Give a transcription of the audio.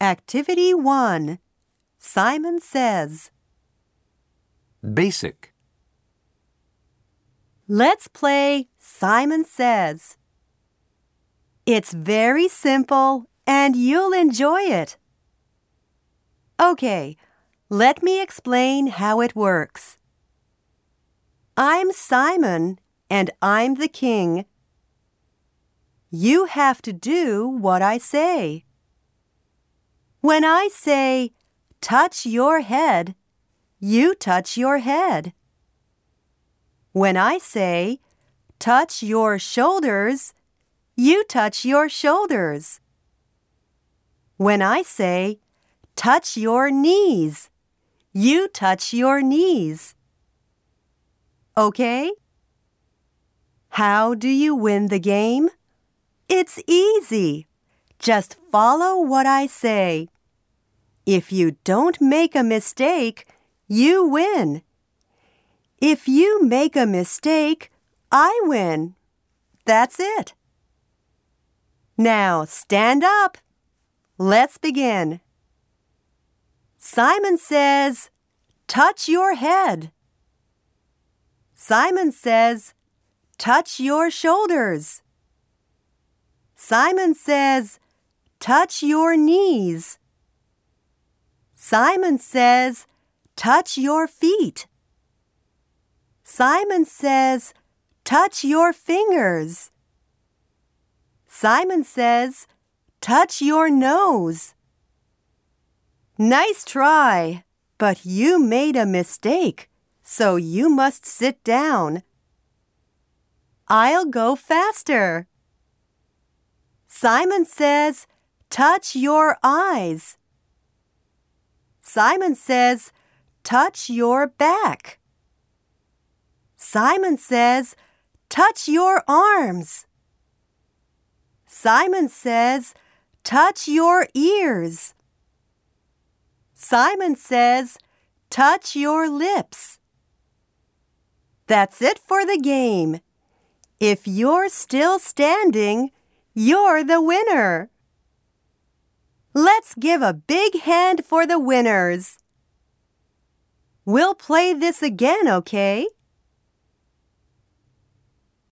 Activity 1 Simon says, Basic. Let's play Simon Says. It's very simple and you'll enjoy it. Okay, let me explain how it works. I'm Simon and I'm the king. You have to do what I say. When I say, touch your head, you touch your head. When I say, touch your shoulders, you touch your shoulders. When I say, touch your knees, you touch your knees. Okay? How do you win the game? It's easy. Just follow what I say. If you don't make a mistake, you win. If you make a mistake, I win. That's it. Now stand up. Let's begin. Simon says, touch your head. Simon says, touch your shoulders. Simon says, touch your knees. Simon says, touch your feet. Simon says, touch your fingers. Simon says, touch your nose. Nice try, but you made a mistake, so you must sit down. I'll go faster. Simon says, touch your eyes. Simon says, touch your back. Simon says, touch your arms. Simon says, touch your ears. Simon says, touch your lips. That's it for the game. If you're still standing, you're the winner. Let's give a big hand for the winners. We'll play this again, okay?